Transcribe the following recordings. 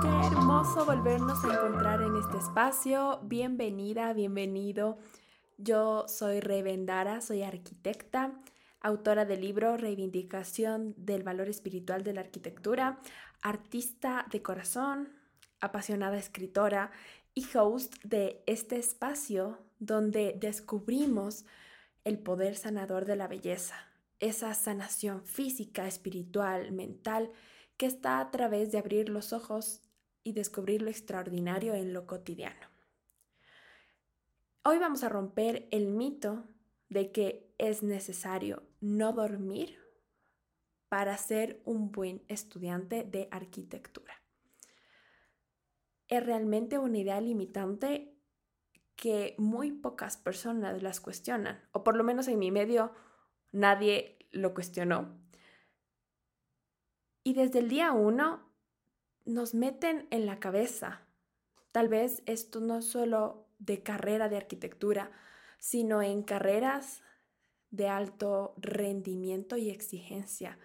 Qué hermoso volvernos a encontrar en este espacio. Bienvenida, bienvenido. Yo soy Revendara, soy arquitecta, autora del libro Reivindicación del Valor Espiritual de la Arquitectura, artista de corazón, apasionada escritora y host de este espacio donde descubrimos el poder sanador de la belleza, esa sanación física, espiritual, mental, que está a través de abrir los ojos y descubrir lo extraordinario en lo cotidiano. Hoy vamos a romper el mito de que es necesario no dormir para ser un buen estudiante de arquitectura. Es realmente una idea limitante que muy pocas personas las cuestionan, o por lo menos en mi medio nadie lo cuestionó. Y desde el día uno nos meten en la cabeza, tal vez esto no solo de carrera de arquitectura, sino en carreras de alto rendimiento y exigencia,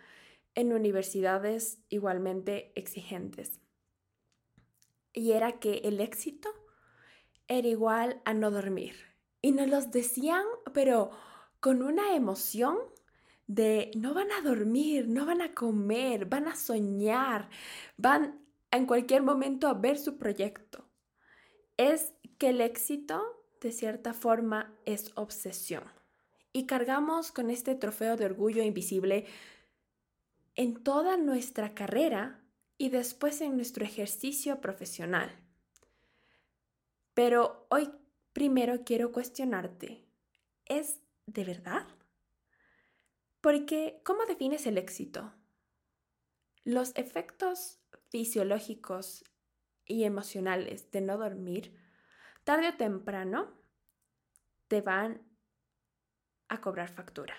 en universidades igualmente exigentes. Y era que el éxito era igual a no dormir. Y nos los decían, pero con una emoción de no van a dormir, no van a comer, van a soñar, van en cualquier momento a ver su proyecto. Es que el éxito, de cierta forma, es obsesión. Y cargamos con este trofeo de orgullo invisible en toda nuestra carrera y después en nuestro ejercicio profesional. Pero hoy primero quiero cuestionarte, ¿es de verdad? Porque, ¿cómo defines el éxito? Los efectos fisiológicos y emocionales de no dormir, tarde o temprano, te van a cobrar factura.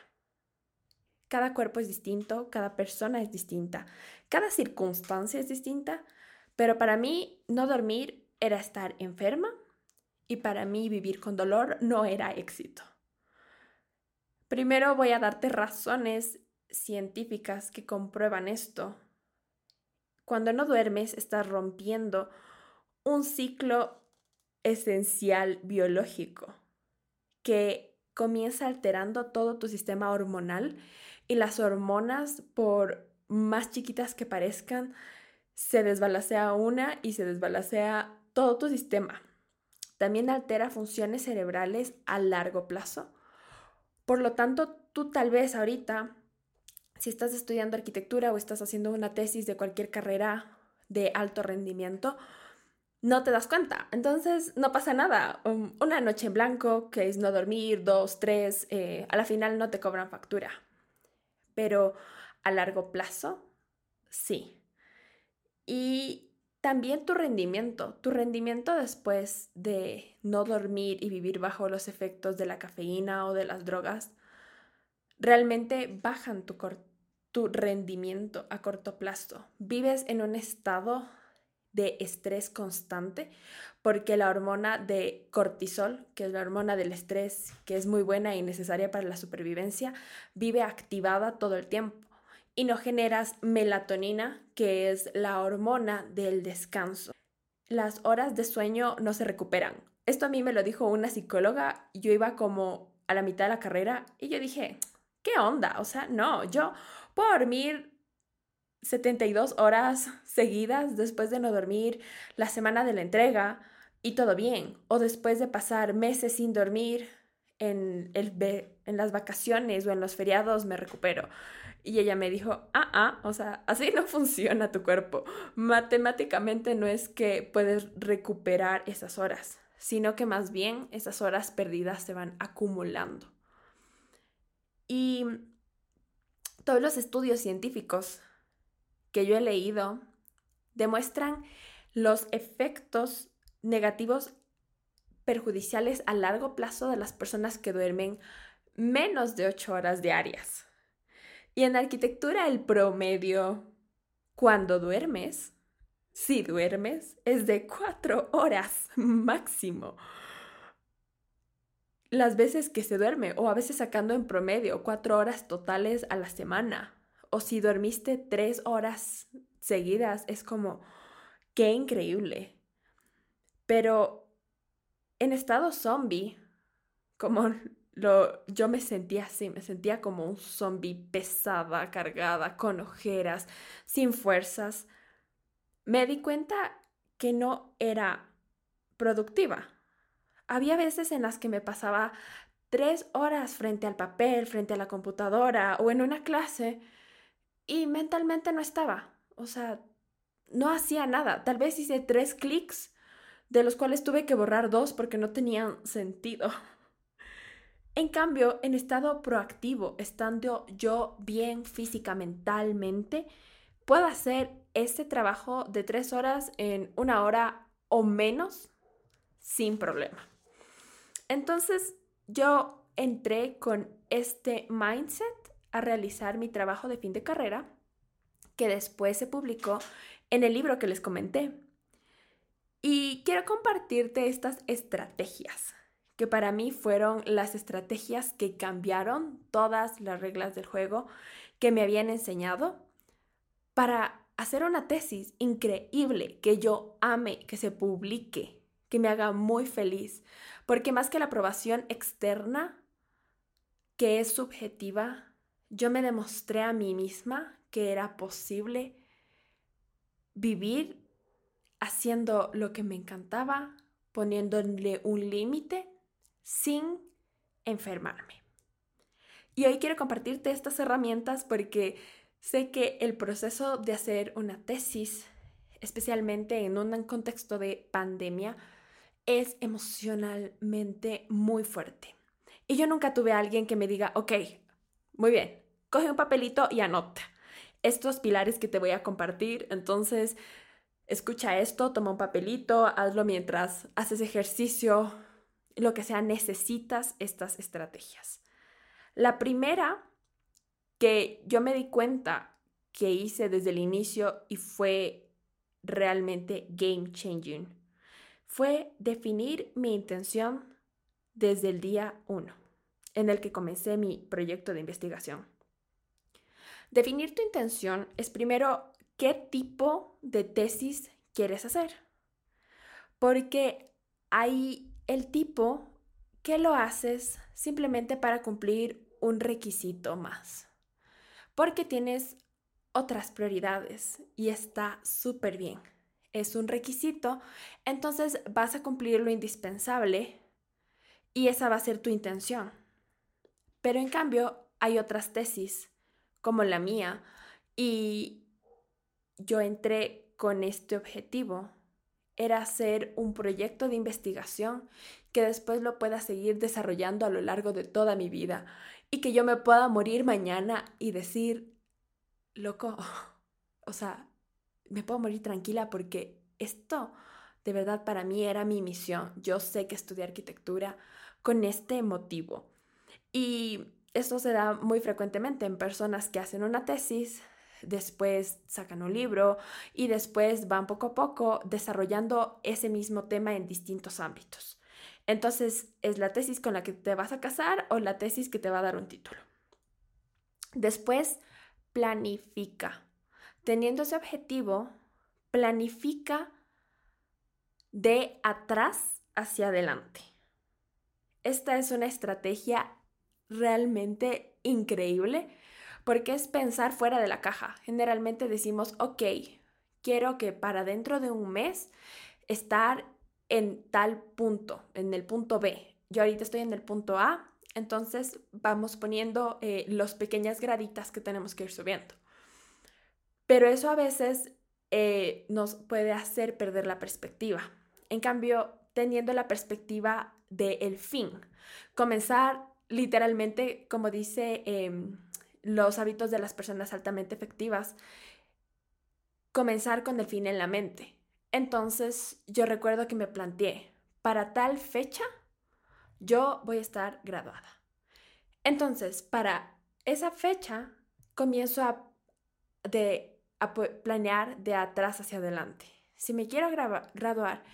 Cada cuerpo es distinto, cada persona es distinta, cada circunstancia es distinta, pero para mí no dormir era estar enferma y para mí vivir con dolor no era éxito. Primero voy a darte razones científicas que comprueban esto. Cuando no duermes estás rompiendo un ciclo esencial biológico que comienza alterando todo tu sistema hormonal y las hormonas, por más chiquitas que parezcan, se desbalacea una y se desbalacea todo tu sistema. También altera funciones cerebrales a largo plazo. Por lo tanto, tú tal vez ahorita, si estás estudiando arquitectura o estás haciendo una tesis de cualquier carrera de alto rendimiento, no te das cuenta. Entonces, no pasa nada. Um, una noche en blanco, que es no dormir, dos, tres, eh, a la final no te cobran factura. Pero a largo plazo, sí. Y también tu rendimiento, tu rendimiento después de no dormir y vivir bajo los efectos de la cafeína o de las drogas, realmente bajan tu, rendimiento a corto plazo. Vives en un estado de estrés constante porque la hormona de cortisol, que es la hormona del estrés, que es muy buena y necesaria para la supervivencia, vive activada todo el tiempo y no generas melatonina, que es la hormona del descanso. Las horas de sueño no se recuperan. Esto a mí me lo dijo una psicóloga. Yo iba como a la mitad de la carrera y yo dije, ¿qué onda? O sea, no, yo puedo dormir 72 horas seguidas después de no dormir la semana de la entrega y todo bien. O después de pasar meses sin dormir en, el, en las vacaciones o en los feriados me recupero. Y ella me dijo, ah, ah, o sea, así no funciona tu cuerpo. Matemáticamente no es que puedes recuperar esas horas, sino que más bien esas horas perdidas se van acumulando. Y todos los estudios científicos que yo he leído demuestran los efectos negativos perjudiciales a largo plazo de las personas que duermen menos de 8 horas diarias. Y en arquitectura el promedio, cuando duermes, si duermes, es de cuatro horas máximo. Las veces que se duerme, o a veces sacando en promedio cuatro horas totales a la semana. o si dormiste tres horas seguidas, es como, qué increíble. Pero en estado zombie, como lo, yo me sentía así, me sentía como un zombie pesada, cargada, con ojeras, sin fuerzas, me di cuenta que no era productiva. Había veces en las que me pasaba tres horas frente al papel, frente a la computadora o en una clase y mentalmente no estaba. O sea, no hacía nada. Tal vez hice tres clics, de los cuales tuve que borrar dos porque no tenían sentido. En cambio, en estado proactivo, estando yo bien física, mentalmente, puedo hacer este trabajo de tres horas en una hora o menos sin problema. Entonces, yo entré con este mindset a realizar mi trabajo de fin de carrera, que después se publicó en el libro que les comenté. Y quiero compartirte estas estrategias, que para mí fueron las estrategias que cambiaron todas las reglas del juego que me habían enseñado para hacer una tesis increíble que yo ame, que se publique, que me haga muy feliz, porque más que la aprobación externa, que es subjetiva, yo me demostré a mí misma que era posible vivir haciendo lo que me encantaba, poniéndole un límite sin enfermarme. Y hoy quiero compartirte estas herramientas porque sé que el proceso de hacer una tesis, especialmente en un contexto de pandemia, es emocionalmente muy fuerte. Y yo nunca tuve a alguien que me diga, ok, muy bien, coge un papelito y anota estos pilares que te voy a compartir. Entonces, escucha esto, toma un papelito, hazlo mientras haces ejercicio, lo que sea, necesitas estas estrategias. La primera que yo me di cuenta que hice desde el inicio y fue realmente game changing fue definir mi intención desde el día 1 en el que comencé mi proyecto de investigación. Definir tu intención es primero qué tipo de tesis quieres hacer, porque hay el tipo que lo haces simplemente para cumplir un requisito más, porque tienes otras prioridades y está súper bien es un requisito, entonces vas a cumplir lo indispensable y esa va a ser tu intención. Pero en cambio hay otras tesis, como la mía, y yo entré con este objetivo. Era hacer un proyecto de investigación que después lo pueda seguir desarrollando a lo largo de toda mi vida y que yo me pueda morir mañana y decir, loco, o sea, me puedo morir tranquila porque esto de verdad para mí era mi misión. Yo sé que estudié arquitectura con este motivo. Y esto se da muy frecuentemente en personas que hacen una tesis, después sacan un libro y después van poco a poco desarrollando ese mismo tema en distintos ámbitos. Entonces, ¿es la tesis con la que te vas a casar o la tesis que te va a dar un título? Después, planifica. Teniendo ese objetivo, planifica de atrás hacia adelante. Esta es una estrategia realmente increíble porque es pensar fuera de la caja. Generalmente decimos, ok, quiero que para dentro de un mes estar en tal punto, en el punto B. Yo ahorita estoy en el punto A, entonces vamos poniendo eh, las pequeñas graditas que tenemos que ir subiendo. Pero eso a veces eh, nos puede hacer perder la perspectiva. En cambio, teniendo la perspectiva del fin, comenzar literalmente, como dice em, los hábitos de las personas altamente efectivas, comenzar con el fin en la mente. Entonces, yo recuerdo que me planteé, para tal fecha, yo voy a estar graduada. Entonces, para esa fecha, comienzo a de planear de atrás hacia adelante. Si me quiero graduar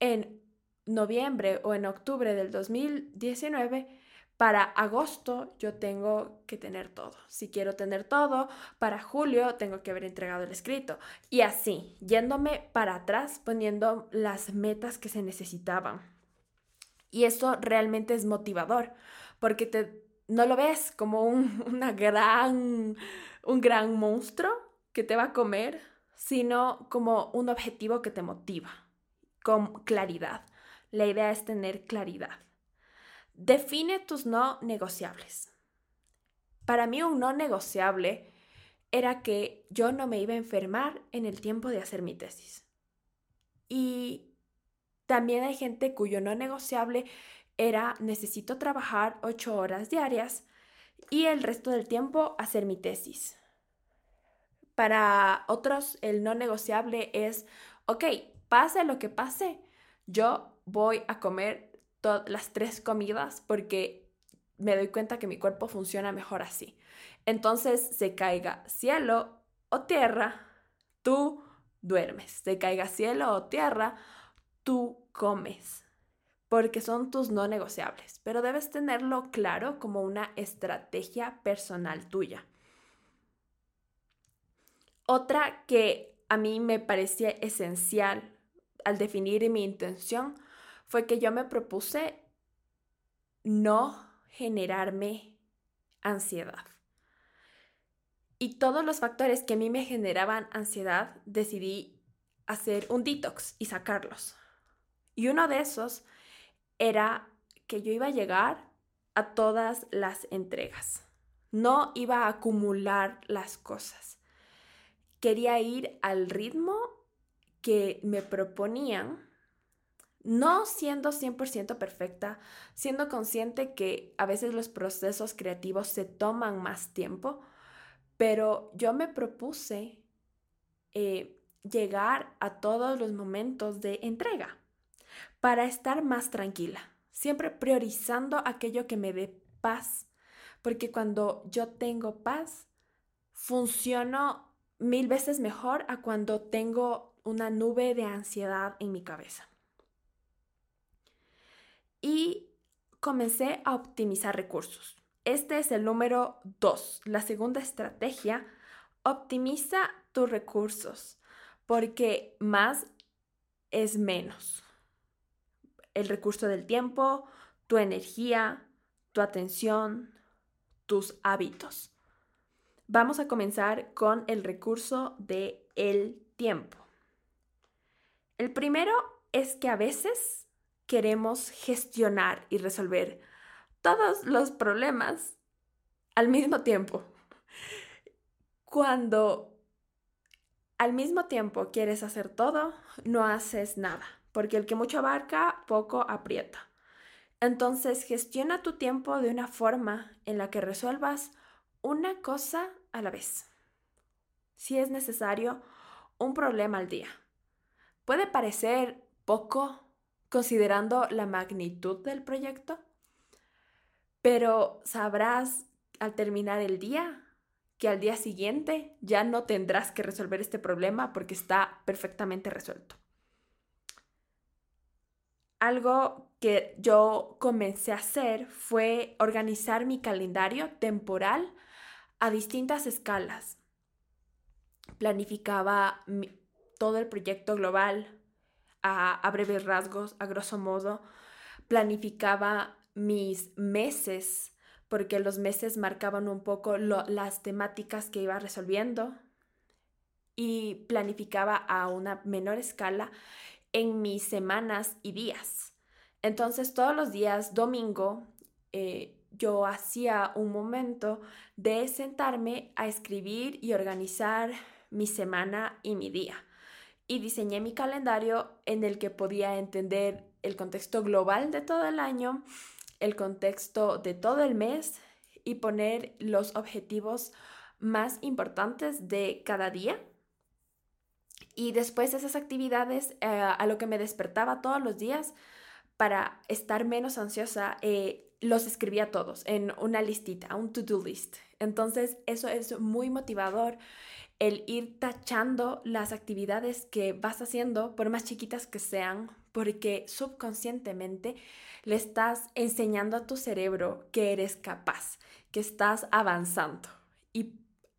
en noviembre o en octubre del 2019, para agosto yo tengo que tener todo. Si quiero tener todo, para julio tengo que haber entregado el escrito. Y así, yéndome para atrás, poniendo las metas que se necesitaban. Y eso realmente es motivador, porque te, no lo ves como un, una gran, un gran monstruo que te va a comer, sino como un objetivo que te motiva, con claridad. La idea es tener claridad. Define tus no negociables. Para mí un no negociable era que yo no me iba a enfermar en el tiempo de hacer mi tesis. Y también hay gente cuyo no negociable era necesito trabajar ocho horas diarias y el resto del tiempo hacer mi tesis. Para otros el no negociable es, ok, pase lo que pase, yo voy a comer las tres comidas porque me doy cuenta que mi cuerpo funciona mejor así. Entonces, se caiga cielo o tierra, tú duermes. Se caiga cielo o tierra, tú comes. Porque son tus no negociables. Pero debes tenerlo claro como una estrategia personal tuya. Otra que a mí me parecía esencial al definir mi intención fue que yo me propuse no generarme ansiedad. Y todos los factores que a mí me generaban ansiedad, decidí hacer un detox y sacarlos. Y uno de esos era que yo iba a llegar a todas las entregas. No iba a acumular las cosas. Quería ir al ritmo que me proponían no siendo 100% perfecta, siendo consciente que a veces los procesos creativos se toman más tiempo, pero yo me propuse eh, llegar a todos los momentos de entrega para estar más tranquila, siempre priorizando aquello que me dé paz, porque cuando yo tengo paz, funciono mil veces mejor a cuando tengo una nube de ansiedad en mi cabeza y comencé a optimizar recursos. Este es el número dos. La segunda estrategia, optimiza tus recursos porque más es menos. El recurso del tiempo, tu energía, tu atención, tus hábitos. Vamos a comenzar con el recurso de el tiempo. El primero es que a veces queremos gestionar y resolver todos los problemas al mismo tiempo. Cuando al mismo tiempo quieres hacer todo, no haces nada, porque el que mucho abarca, poco aprieta. Entonces, gestiona tu tiempo de una forma en la que resuelvas una cosa a la vez. Si es necesario, un problema al día. Puede parecer poco considerando la magnitud del proyecto, pero sabrás al terminar el día que al día siguiente ya no tendrás que resolver este problema porque está perfectamente resuelto. Algo que yo comencé a hacer fue organizar mi calendario temporal a distintas escalas. Planificaba todo el proyecto global, a, breves rasgos, a grosso modo, planificaba mis meses, porque los meses marcaban un poco las temáticas que iba resolviendo y planificaba a una menor escala en mis semanas y días. Entonces todos los días, domingo, eh, yo hacía un momento de sentarme a escribir y organizar mi semana y mi día y diseñé mi calendario en el que podía entender el contexto global de todo el año, el contexto de todo el mes y poner los objetivos más importantes de cada día. Y después de esas actividades, eh, a lo que me despertaba todos los días para estar menos ansiosa, eh, los escribía todos en una listita, un to-do list. Entonces, eso es muy motivador el ir tachando las actividades que vas haciendo, por más chiquitas que sean, porque subconscientemente le estás enseñando a tu cerebro que eres capaz, que estás avanzando. Y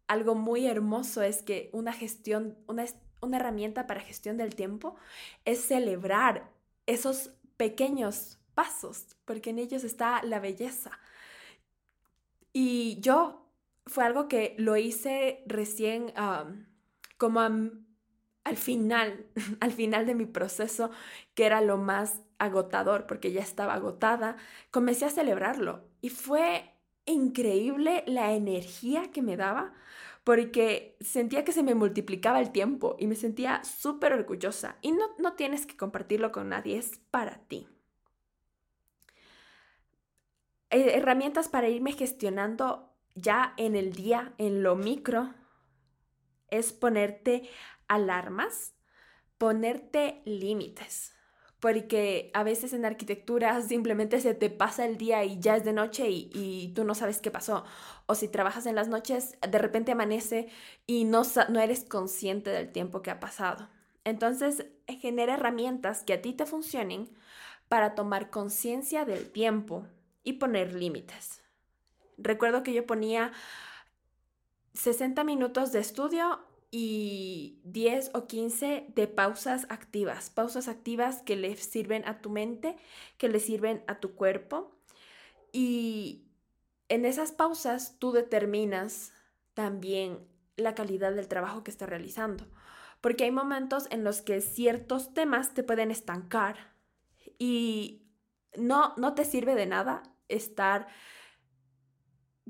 algo muy hermoso es que una gestión, una, una herramienta para gestión del tiempo es celebrar esos pequeños pasos, porque en ellos está la belleza. Y yo fue algo que lo hice recién como al final, al final de mi proceso, que era lo más agotador, porque ya estaba agotada, comencé a celebrarlo y fue increíble la energía que me daba porque sentía que se me multiplicaba el tiempo y me sentía súper orgullosa. Y no, no tienes que compartirlo con nadie, es para ti. Eh, herramientas para irme gestionando ya en el día, en lo micro, es ponerte alarmas, ponerte límites porque a veces en arquitectura simplemente se te pasa el día y ya es de noche y, tú no sabes qué pasó. O si trabajas en las noches, de repente amanece y no, eres consciente del tiempo que ha pasado. Entonces, genera herramientas que a ti te funcionen para tomar conciencia del tiempo y poner límites. Recuerdo que yo ponía 60 minutos de estudio y 10 o 15 de pausas activas, pausas activas que le sirven a tu mente, que le sirven a tu cuerpo. Y en esas pausas tú determinas también la calidad del trabajo que estás realizando, porque hay momentos en los que ciertos temas te pueden estancar y no, no te sirve de nada estar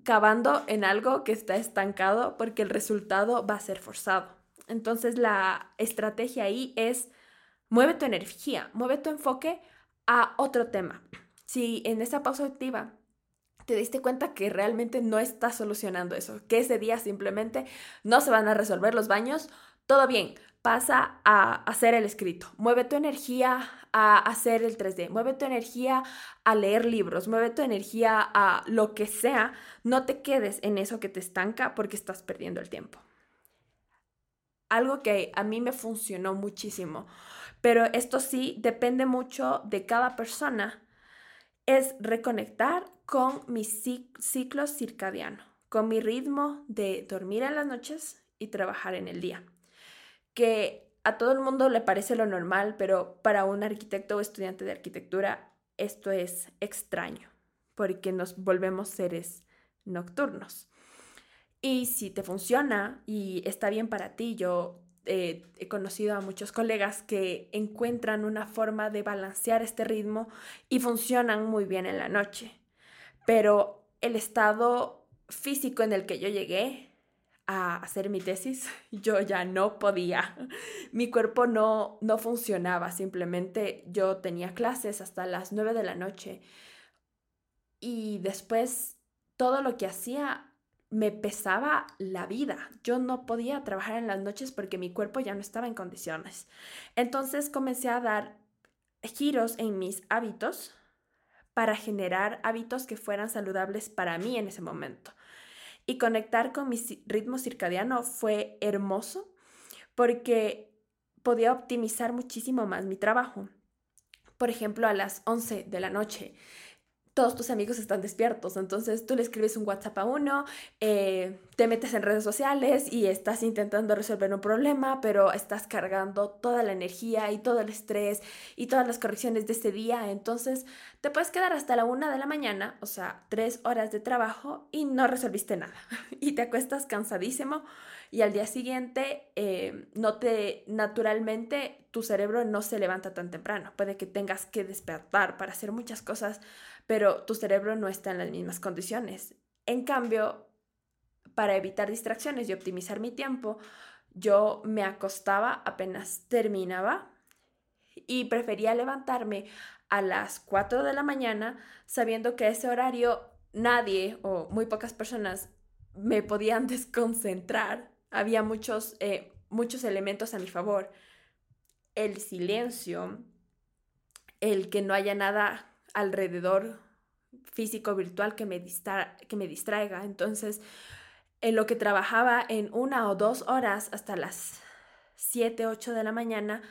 cavando en algo que está estancado porque el resultado va a ser forzado. Entonces la estrategia ahí es mueve tu energía, mueve tu enfoque a otro tema. Si en esa pausa activa te diste cuenta que realmente no estás solucionando eso, que ese día simplemente no se van a resolver los baños, todo bien, pasa a hacer el escrito. Mueve tu energía a hacer el 3D. Mueve tu energía a leer libros. Mueve tu energía a lo que sea. No te quedes en eso que te estanca porque estás perdiendo el tiempo. Algo que a mí me funcionó muchísimo, pero esto sí depende mucho de cada persona, es reconectar con mi ciclo circadiano, con mi ritmo de dormir en las noches y trabajar en el día que a todo el mundo le parece lo normal, pero para un arquitecto o estudiante de arquitectura esto es extraño, porque nos volvemos seres nocturnos. Y si te funciona y está bien para ti, yo eh, he conocido a muchos colegas que encuentran una forma de balancear este ritmo y funcionan muy bien en la noche. Pero el estado físico en el que yo llegué hacer mi tesis, yo ya no podía. Mi cuerpo no, no funcionaba, simplemente yo tenía clases hasta las 9 de la noche y después todo lo que hacía me pesaba la vida. Yo no podía trabajar en las noches porque mi cuerpo ya no estaba en condiciones. Entonces comencé a dar giros en mis hábitos para generar hábitos que fueran saludables para mí en ese momento y conectar con mi ritmo circadiano fue hermoso porque podía optimizar muchísimo más mi trabajo. Por ejemplo, a las 11 de la noche todos tus amigos están despiertos. Entonces tú le escribes un WhatsApp a uno, eh, te metes en redes sociales y estás intentando resolver un problema, pero estás cargando toda la energía y todo el estrés y todas las correcciones de ese día. Entonces te puedes quedar hasta la una de la mañana, o sea, tres horas de trabajo y no resolviste nada. y te acuestas cansadísimo y al día siguiente eh, no te naturalmente tu cerebro no se levanta tan temprano. Puede que tengas que despertar para hacer muchas cosas, pero tu cerebro no está en las mismas condiciones. En cambio, para evitar distracciones y optimizar mi tiempo, yo me acostaba apenas terminaba y prefería levantarme a las 4 de la mañana sabiendo que a ese horario nadie o muy pocas personas me podían desconcentrar había muchos, eh, muchos elementos a mi favor. El silencio, el que no haya nada alrededor físico virtual que me, que me distraiga. Entonces, en lo que trabajaba en una o dos horas hasta las 7, 8 de la mañana,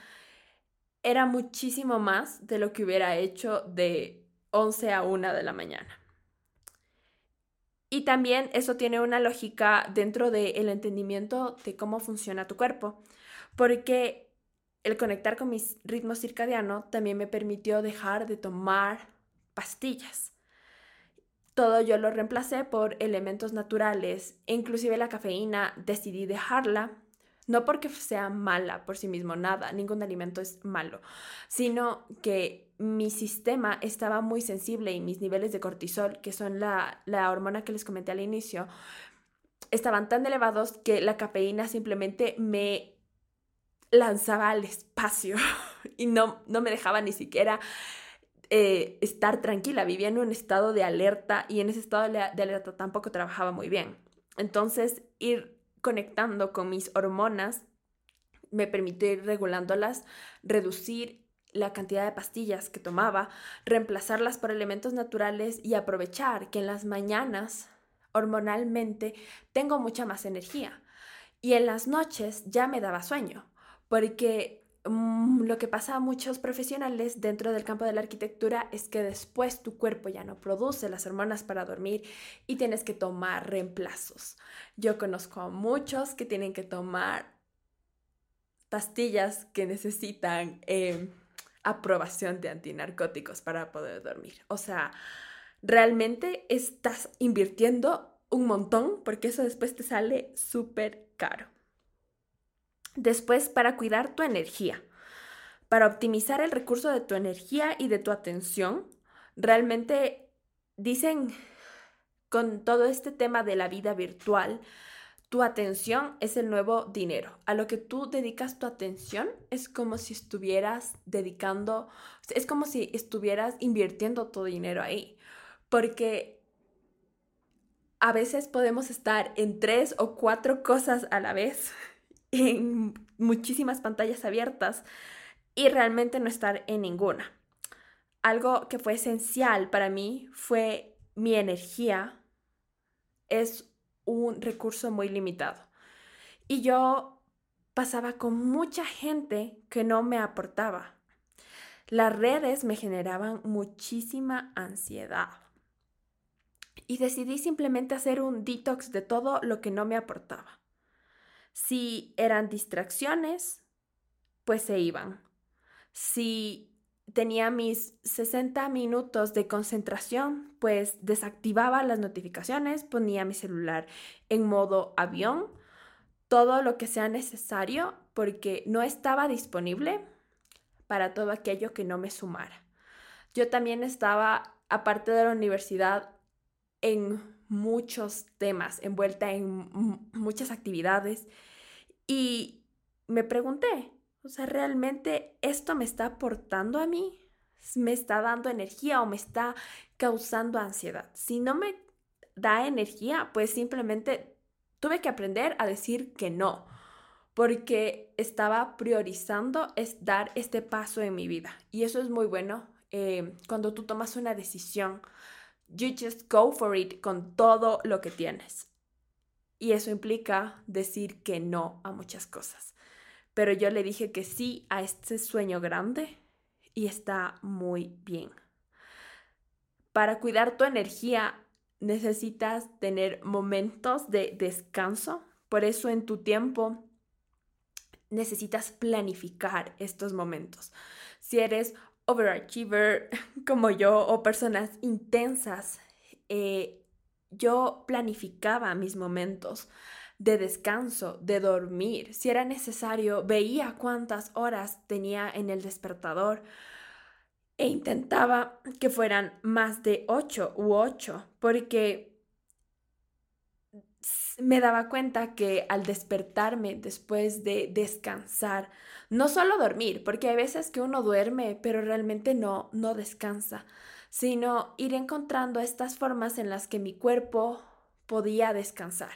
era muchísimo más de lo que hubiera hecho de 11 a 1 de la mañana. Y también eso tiene una lógica dentro del entendimiento de cómo funciona tu cuerpo, porque el conectar con mi ritmo circadiano también me permitió dejar de tomar pastillas. Todo yo lo reemplacé por elementos naturales, inclusive la cafeína decidí dejarla no porque sea mala por sí mismo, nada, ningún alimento es malo, sino que mi sistema estaba muy sensible y mis niveles de cortisol, que son la, hormona que les comenté al inicio, estaban tan elevados que la cafeína simplemente me lanzaba al espacio y no, no me dejaba ni siquiera eh, estar tranquila, vivía en un estado de alerta y en ese estado de alerta tampoco trabajaba muy bien. Entonces, ir conectando con mis hormonas, me permitió ir regulándolas, reducir la cantidad de pastillas que tomaba, reemplazarlas por elementos naturales y aprovechar que en las mañanas hormonalmente tengo mucha más energía. Y en las noches ya me daba sueño, porque Mm, lo que pasa a muchos profesionales dentro del campo de la arquitectura es que después tu cuerpo ya no produce las hormonas para dormir y tienes que tomar reemplazos. Yo conozco a muchos que tienen que tomar pastillas que necesitan em, aprobación de antinarcóticos para poder dormir. O sea, realmente estás invirtiendo un montón porque eso después te sale súper caro. Después, para cuidar tu energía, para optimizar el recurso de tu energía y de tu atención, realmente dicen con todo este tema de la vida virtual, tu atención es el nuevo dinero. A lo que tú dedicas tu atención es como si estuvieras dedicando, es como si estuvieras invirtiendo tu dinero ahí. Porque a veces podemos estar en tres o cuatro cosas a la vez en muchísimas pantallas abiertas y realmente no estar en ninguna. Algo que fue esencial para mí fue mi energía. Es un recurso muy limitado. Y yo pasaba con mucha gente que no me aportaba. Las redes me generaban muchísima ansiedad. Y decidí simplemente hacer un detox de todo lo que no me aportaba. Si eran distracciones, pues se iban. Si tenía mis 60 minutos de concentración, pues desactivaba las notificaciones, ponía mi celular en modo avión, todo lo que sea necesario porque no estaba disponible para todo aquello que no me sumara. Yo también estaba, aparte de la universidad, en muchos temas, envuelta en muchas actividades y me pregunté, o sea, ¿realmente esto me está aportando a mí? ¿Me está dando energía o me está causando ansiedad? Si no me da energía, pues simplemente tuve que aprender a decir que no, porque estaba priorizando es dar este paso en mi vida. Y eso es muy bueno eh, cuando tú tomas una decisión You just go for it con todo lo que tienes. Y eso implica decir que no a muchas cosas. Pero yo le dije que sí a este sueño grande y está muy bien. Para cuidar tu energía necesitas tener momentos de descanso. Por eso en tu tiempo necesitas planificar estos momentos. Si eres overachiever como yo o personas intensas, eh, yo planificaba mis momentos de descanso, de dormir. Si era necesario, veía cuántas horas tenía en el despertador e intentaba que fueran más de ocho u ocho, porque me daba cuenta que al despertarme después de descansar, no solo dormir, porque hay veces que uno duerme, pero realmente no, no descansa, sino ir encontrando estas formas en las que mi cuerpo podía descansar.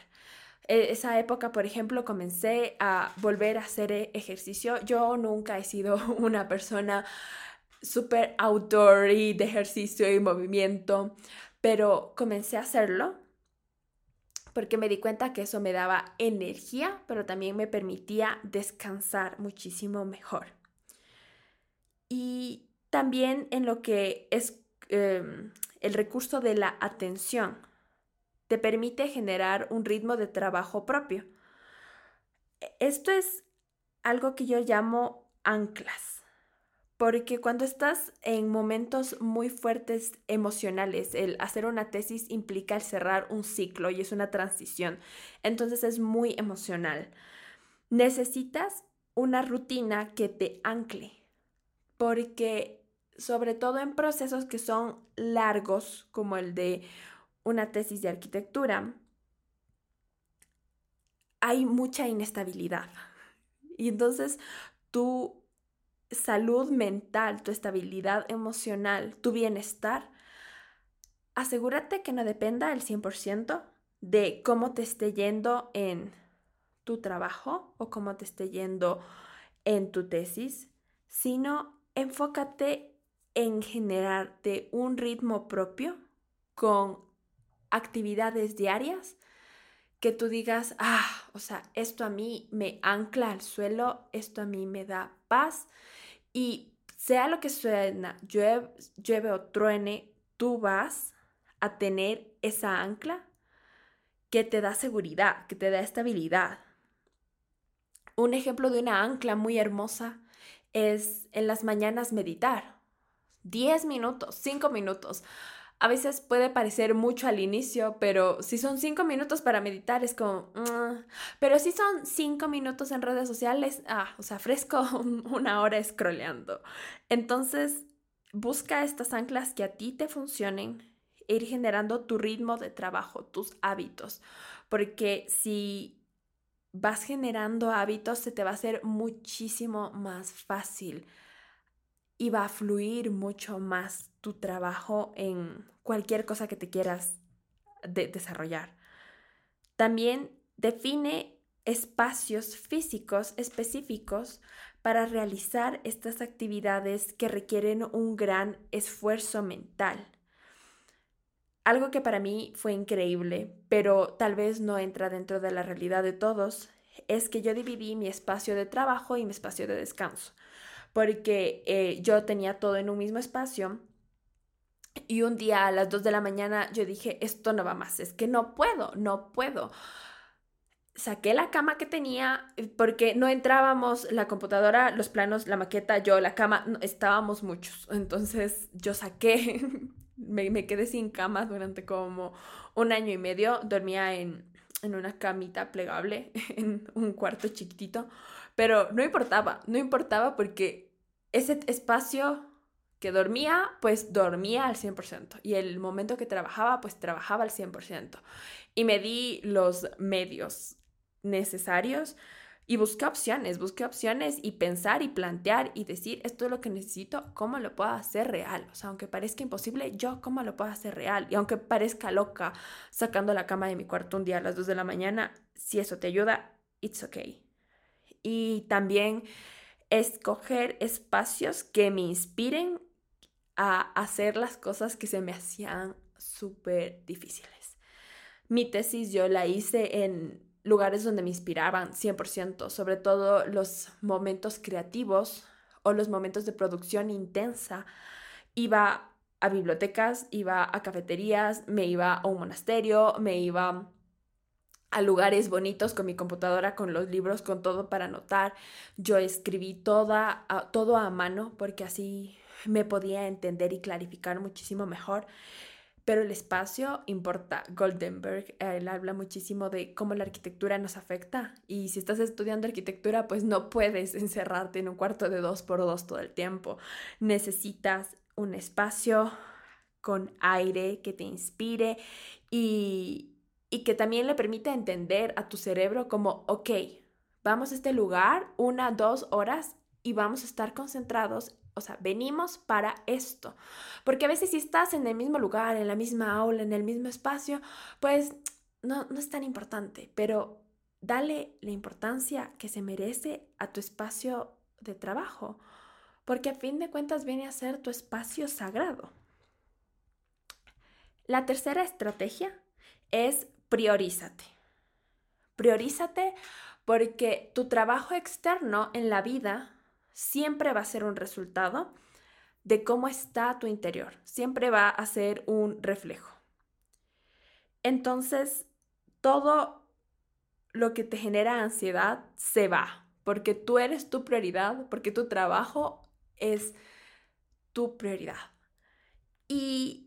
E, esa época, por ejemplo, comencé a volver a hacer e, ejercicio. Yo nunca he sido una persona súper outdoor y de ejercicio y movimiento, pero comencé a hacerlo porque me di cuenta que eso me daba energía, pero también me permitía descansar muchísimo mejor. y también en lo que es em, el recurso de la atención. Te permite generar un ritmo de trabajo propio. E, esto es algo que yo llamo anclas, porque cuando estás en momentos muy fuertes emocionales, el hacer una tesis implica el cerrar un ciclo y es una transición, entonces es muy emocional. Necesitas una rutina que te ancle, porque sobre todo en procesos que son largos, como el de una tesis de arquitectura, hay mucha inestabilidad. Y entonces tu salud mental, tu estabilidad emocional, tu bienestar, asegúrate que no dependa el 100% de cómo te esté yendo en tu trabajo o cómo te esté yendo en tu tesis, sino enfócate en generarte un ritmo propio con actividades diarias que tú digas, ah, o sea, esto a mí me ancla al suelo, esto a mí me da paz y sea lo que suena, llueve, llueve o truene, tú vas a tener esa ancla que te da seguridad, que te da estabilidad. Un ejemplo de una ancla muy hermosa es en las mañanas meditar. 10 minutos, 5 minutos. A veces puede parecer mucho al inicio, pero si son cinco minutos para meditar es como... Mm". Pero si son cinco minutos en redes sociales, ah, o sea, fresco una hora scrolleando. Entonces, busca estas anclas que a ti te funcionen e ir generando tu ritmo de trabajo, tus hábitos. Porque si vas generando hábitos, se te va a hacer muchísimo más fácil y va a fluir mucho más tu trabajo en cualquier cosa que te quieras desarrollar. También define espacios físicos específicos para realizar estas actividades que requieren un gran esfuerzo mental. Algo que para mí fue increíble, pero tal vez no entra dentro de la realidad de todos, es que yo dividí mi espacio de trabajo y mi espacio de descanso, porque eh, yo tenía todo en un mismo espacio y un día a las 2 de la mañana yo dije, esto no va más, es que no puedo, no puedo. Saqué la cama que tenía eh, porque no entrábamos la computadora, los planos, la maqueta, yo, la cama, estábamos muchos. Entonces yo saqué, me, me, quedé sin cama durante como un año y medio. Dormía en, en una camita plegable, en un cuarto chiquitito, pero no importaba, no importaba porque ese espacio que dormía, pues dormía al 100%. Y el momento que trabajaba, pues trabajaba al 100%. Y me di los medios necesarios y busqué opciones, busqué opciones y pensar y plantear y decir, esto es lo que necesito, ¿cómo lo puedo hacer real? O sea, aunque parezca imposible, yo cómo lo puedo hacer real. Y aunque parezca loca sacando la cama de mi cuarto un día a las 2 de la mañana, si eso te ayuda, it's okay. Y también escoger espacios que me inspiren a hacer las cosas que se me hacían súper difíciles. Mi tesis yo la hice en lugares donde me inspiraban 100%, sobre todo los momentos creativos o los momentos de producción intensa. Iba a bibliotecas, iba a cafeterías, me iba a un monasterio, me iba a lugares bonitos con mi computadora, con los libros, con todo para anotar. Yo escribí toda, todo a mano porque así me podía entender y clarificar muchísimo mejor. Pero el espacio importa. Goldenberg, él habla muchísimo de cómo la arquitectura nos afecta. Y si estás estudiando arquitectura, pues no puedes encerrarte en un cuarto de dos por dos todo el tiempo. Necesitas un espacio con aire que te inspire y, y que también le permita entender a tu cerebro como, ok, vamos a este lugar una, dos horas y vamos a estar concentrados o sea, venimos para esto. Porque a veces si estás en el mismo lugar, en la misma aula, en el mismo espacio, pues no, no es tan importante, pero dale la importancia que se merece a tu espacio de trabajo, porque a fin de cuentas viene a ser tu espacio sagrado. La tercera estrategia es priorízate. Priorízate porque tu trabajo externo en la vida siempre va a ser un resultado de cómo está tu interior, siempre va a ser un reflejo. Entonces, todo lo que te genera ansiedad se va, porque tú eres tu prioridad, porque tu trabajo es tu prioridad. Y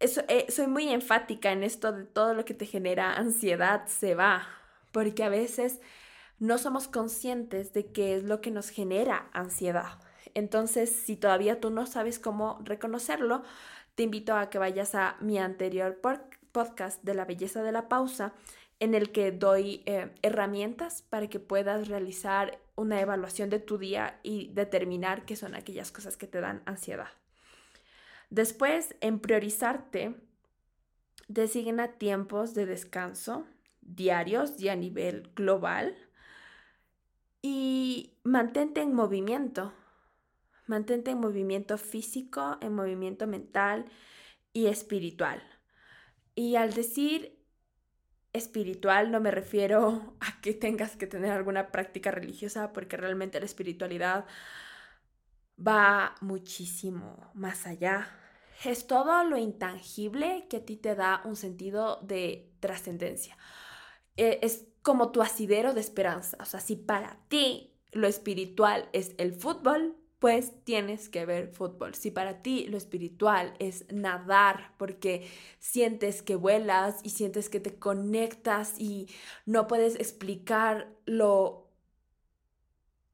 eh, soy muy enfática en esto de todo lo que te genera ansiedad se va, porque a veces no somos conscientes de qué es lo que nos genera ansiedad. Entonces, si todavía tú no sabes cómo reconocerlo, te invito a que vayas a mi anterior podcast de la belleza de la pausa, en el que doy eh, herramientas para que puedas realizar una evaluación de tu día y determinar qué son aquellas cosas que te dan ansiedad. Después, en priorizarte, designa tiempos de descanso diarios y a nivel global y mantente en movimiento. Mantente en movimiento físico, en movimiento mental y espiritual. Y al decir espiritual no me refiero a que tengas que tener alguna práctica religiosa porque realmente la espiritualidad va muchísimo más allá. Es todo lo intangible que a ti te da un sentido de trascendencia. E, es como tu asidero de esperanza. O sea, si para ti lo espiritual es el fútbol, pues tienes que ver fútbol. Si para ti lo espiritual es nadar porque sientes que vuelas y sientes que te conectas y no puedes explicar lo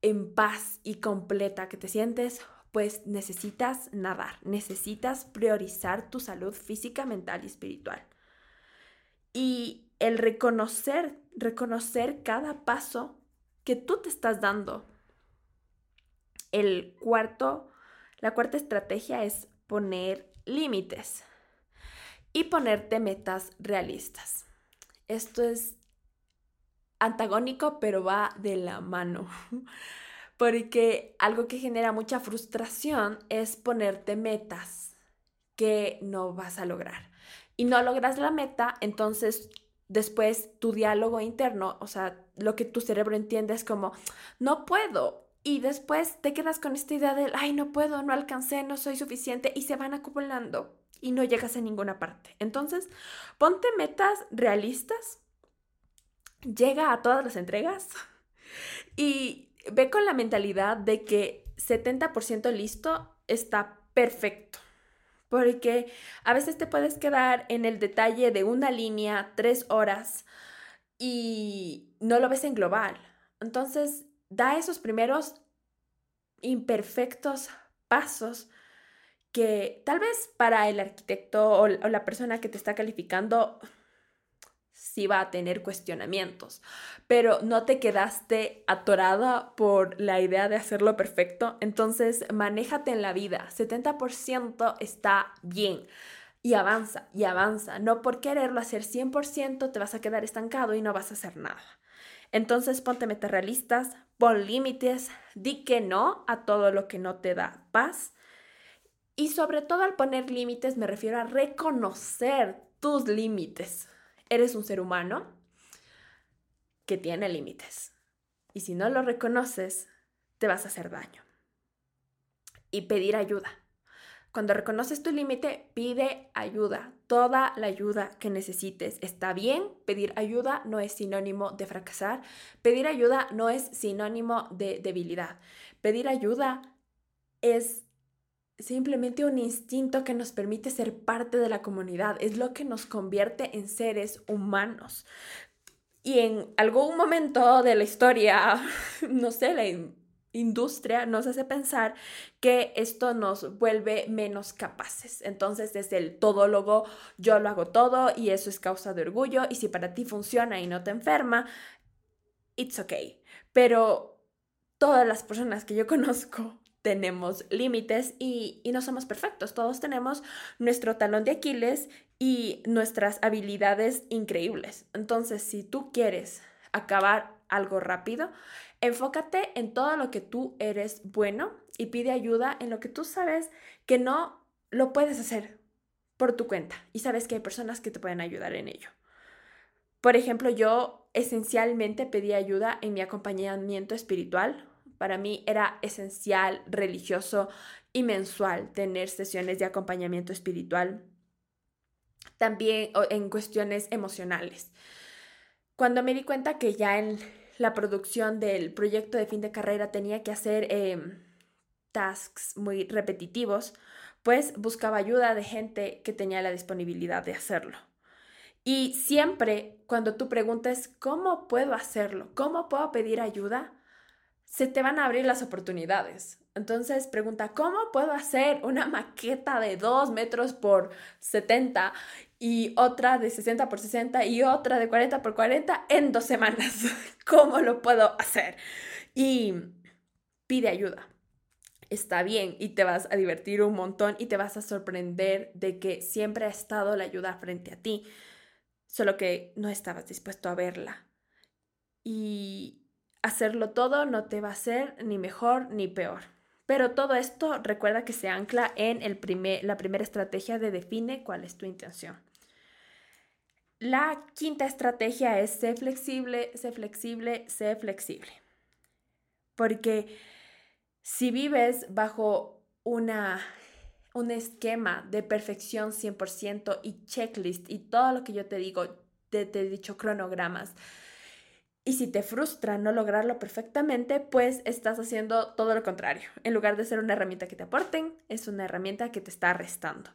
en paz y completa que te sientes, pues necesitas nadar, necesitas priorizar tu salud física, mental y espiritual. Y el reconocer, reconocer cada paso que tú te estás dando. El cuarto, la cuarta estrategia es poner límites y ponerte metas realistas. Esto es antagónico, pero va de la mano. Porque algo que genera mucha frustración es ponerte metas que no vas a lograr. Y no logras la meta, entonces después tu diálogo interno, o sea, lo que tu cerebro entiende es como, no puedo. Y después te quedas con esta idea del, ay, no puedo, no alcancé, no soy suficiente, y se van acumulando y no llegas a ninguna parte. Entonces, ponte metas realistas llega a todas las entregas y ve con la mentalidad de que 70% listo está perfecto. Porque a veces te puedes quedar en el detalle de una línea tres horas y no lo ves en global. Entonces, da esos primeros imperfectos pasos que tal vez para el arquitecto o, la persona que te está calificando sí va a tener cuestionamientos, pero no te quedaste atorada por la idea de hacerlo perfecto, entonces manéjate en la vida, 70% está bien y avanza y avanza, no por quererlo hacer 100% te vas a quedar estancado y no vas a hacer nada. Entonces ponte metas realistas, pon límites, di que no a todo lo que no te da paz. Y sobre todo al poner límites me refiero a reconocer tus límites eres un ser humano que tiene límites. Y si no lo reconoces, te vas a hacer daño. Y pedir ayuda. Cuando reconoces tu límite, pide ayuda, toda la ayuda que necesites. Está bien, pedir ayuda no es sinónimo de fracasar, pedir ayuda no es sinónimo de debilidad. Pedir ayuda es simplemente un instinto que nos permite ser parte de la comunidad, es lo que nos convierte en seres humanos. Y en algún momento de la historia, no sé, la industria nos hace pensar que esto nos vuelve menos capaces. Entonces, desde el todólogo, yo lo hago todo y eso es causa de orgullo. Y si para ti funciona y no te enferma, it's okay. Pero todas las personas que yo conozco tenemos límites y, no somos perfectos. Todos tenemos nuestro talón de Aquiles y nuestras habilidades increíbles. Entonces, si tú quieres acabar algo rápido, enfócate en todo lo que tú eres bueno y pide ayuda en lo que tú sabes que no lo puedes hacer por tu cuenta y sabes que hay personas que te pueden ayudar en ello. Por ejemplo, yo esencialmente pedí ayuda en mi acompañamiento espiritual Para mí era esencial, religioso y mensual tener sesiones de acompañamiento espiritual. También en cuestiones emocionales. Cuando me di cuenta que ya en la producción del proyecto de fin de carrera tenía que hacer em, tasks muy repetitivos, pues buscaba ayuda de gente que tenía la disponibilidad de hacerlo. Y siempre cuando tú preguntes, ¿cómo puedo hacerlo? ¿Cómo puedo pedir ayuda? Se te van a abrir las oportunidades. Entonces pregunta, ¿cómo puedo hacer una maqueta de 2 metros por 70 y otra de 60 por 60 y otra de 40 por 40 en dos semanas? ¿Cómo lo puedo hacer? Y pide ayuda está bien y te vas a divertir un montón y te vas a sorprender de que siempre ha estado la ayuda frente a ti, solo que no estabas dispuesto a verla. Y hacerlo todo no te va a ser ni mejor ni peor. Pero todo esto recuerda que se ancla en el primer, la primera estrategia de define cuál es tu intención. La quinta estrategia es ser flexible, ser flexible, ser flexible. Porque si vives bajo una, un esquema de perfección 100% y checklist y todo lo que yo te digo, te he dicho cronogramas, y si te frustra no lograrlo perfectamente, pues estás haciendo todo lo contrario. En lugar de ser una herramienta que te aporten, es una herramienta que te está restando.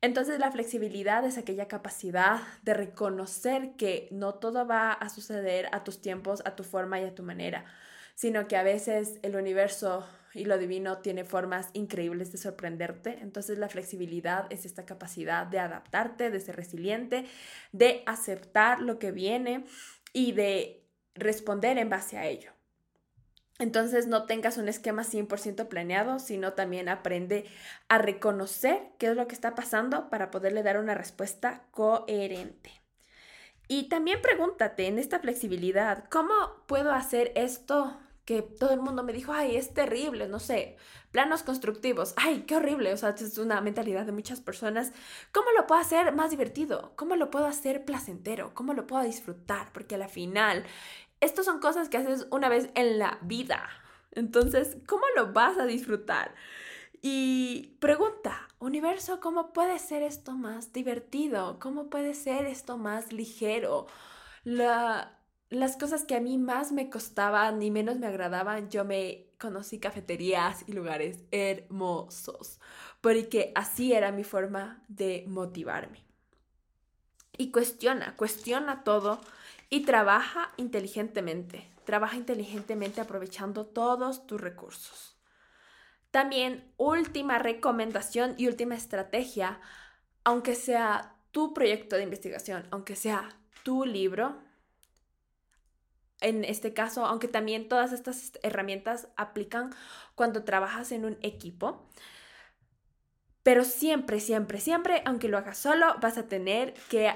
Entonces la flexibilidad es aquella capacidad de reconocer que no todo va a suceder a tus tiempos, a tu forma y a tu manera, sino que a veces el universo y lo divino tiene formas increíbles de sorprenderte. Entonces la flexibilidad es esta capacidad de adaptarte, de ser resiliente, de aceptar lo que viene y de responder en base a ello. Entonces no tengas un esquema 100% planeado, sino también aprende a reconocer qué es lo que está pasando para poderle dar una respuesta coherente. Y también pregúntate en esta flexibilidad, ¿cómo puedo hacer esto que todo el mundo me dijo, ay, es terrible, no sé, planos constructivos, ay, qué horrible, o sea, es una mentalidad de muchas personas. ¿Cómo lo puedo hacer más divertido? ¿Cómo lo puedo hacer placentero? ¿Cómo lo puedo disfrutar? Porque al final, estas son cosas que haces una vez en la vida. Entonces, ¿cómo lo vas a disfrutar? Y pregunta, universo, ¿cómo puede ser esto más divertido? ¿Cómo puede ser esto más ligero? La, las cosas que a mí más me costaban y menos me agradaban, yo me conocí cafeterías y lugares hermosos, porque así era mi forma de motivarme. Y cuestiona, cuestiona todo y trabaja inteligentemente. Trabaja inteligentemente aprovechando todos tus recursos. También última recomendación y última estrategia, aunque sea tu proyecto de investigación, aunque sea tu libro, en este caso, aunque también todas estas herramientas aplican cuando trabajas en un equipo. Pero siempre, siempre, siempre, aunque lo hagas solo, vas a tener que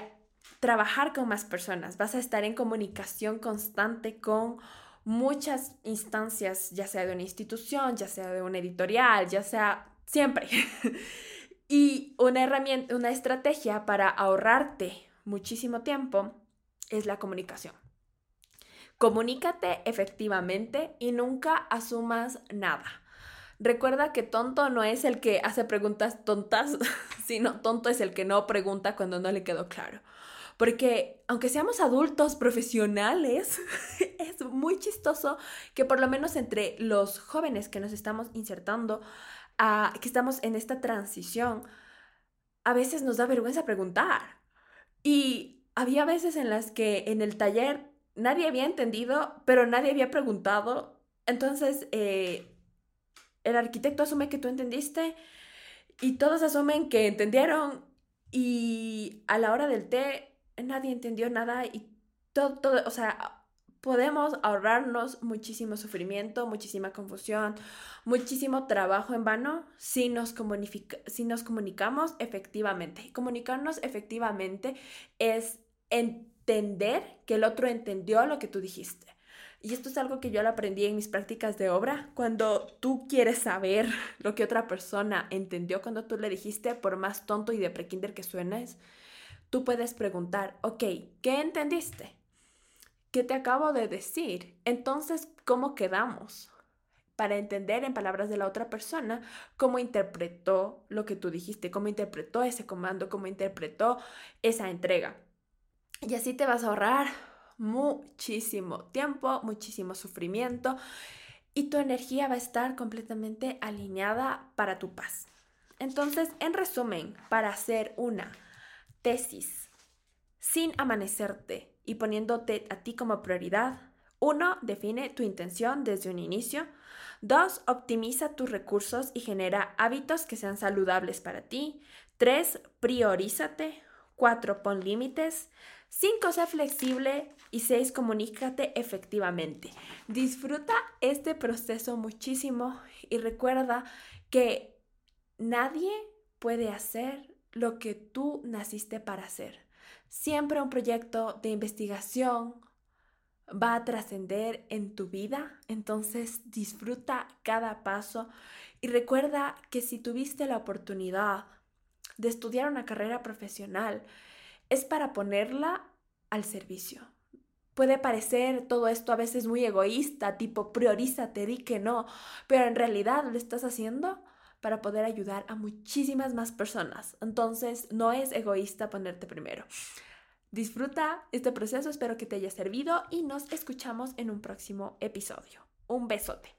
trabajar con más personas, vas a estar en comunicación constante con muchas instancias, ya sea de una institución, ya sea de una editorial, ya sea siempre. y una herramienta, una estrategia para ahorrarte muchísimo tiempo es la comunicación. Comunícate efectivamente y nunca asumas nada. Recuerda que tonto no es el que hace preguntas tontas, sino tonto es el que no pregunta cuando no le quedó claro. Porque aunque seamos adultos profesionales, es muy chistoso que por lo menos entre los jóvenes que nos estamos insertando, a, que estamos en esta transición, a veces nos da vergüenza preguntar. Y había veces en las que en el taller nadie había entendido, pero nadie había preguntado. Entonces, eh, el arquitecto asume que tú entendiste y todos asumen que entendieron y a la hora del té nadie entendió nada y todo, todo, o sea, podemos ahorrarnos muchísimo sufrimiento, muchísima confusión, muchísimo trabajo en vano si nos, si nos comunicamos efectivamente. Comunicarnos efectivamente es en entender que el otro entendió lo que tú dijiste. Y esto es algo que yo lo aprendí en mis prácticas de obra. Cuando tú quieres saber lo que otra persona entendió cuando tú le dijiste, por más tonto y de prekinder que suenes, tú puedes preguntar, ok, ¿qué entendiste? ¿Qué te acabo de decir? Entonces, ¿cómo quedamos? para entender en palabras de la otra persona cómo interpretó lo que tú dijiste, cómo interpretó ese comando, cómo interpretó esa entrega. Y así te vas a ahorrar muchísimo tiempo, muchísimo sufrimiento y tu energía va a estar completamente alineada para tu paz. Entonces, en resumen, para hacer una tesis sin amanecerte y poniéndote a ti como prioridad, uno, define tu intención desde un inicio. Dos, optimiza tus recursos y genera hábitos que sean saludables para ti. Tres, priorízate. Cuatro, pon límites. Cinco, sé flexible. Y seis, comunícate efectivamente. Disfruta este proceso muchísimo y recuerda que nadie puede hacer lo que tú naciste para hacer. Siempre un proyecto de investigación va a trascender en tu vida, entonces disfruta cada paso y recuerda que si tuviste la oportunidad de estudiar una carrera profesional, es para ponerla al servicio. Puede parecer todo esto a veces muy egoísta, tipo priorízate, di que no, pero en realidad lo estás haciendo para poder ayudar a muchísimas más personas. Entonces, no es egoísta ponerte primero. Disfruta este proceso, espero que te haya servido y nos escuchamos en un próximo episodio. Un besote.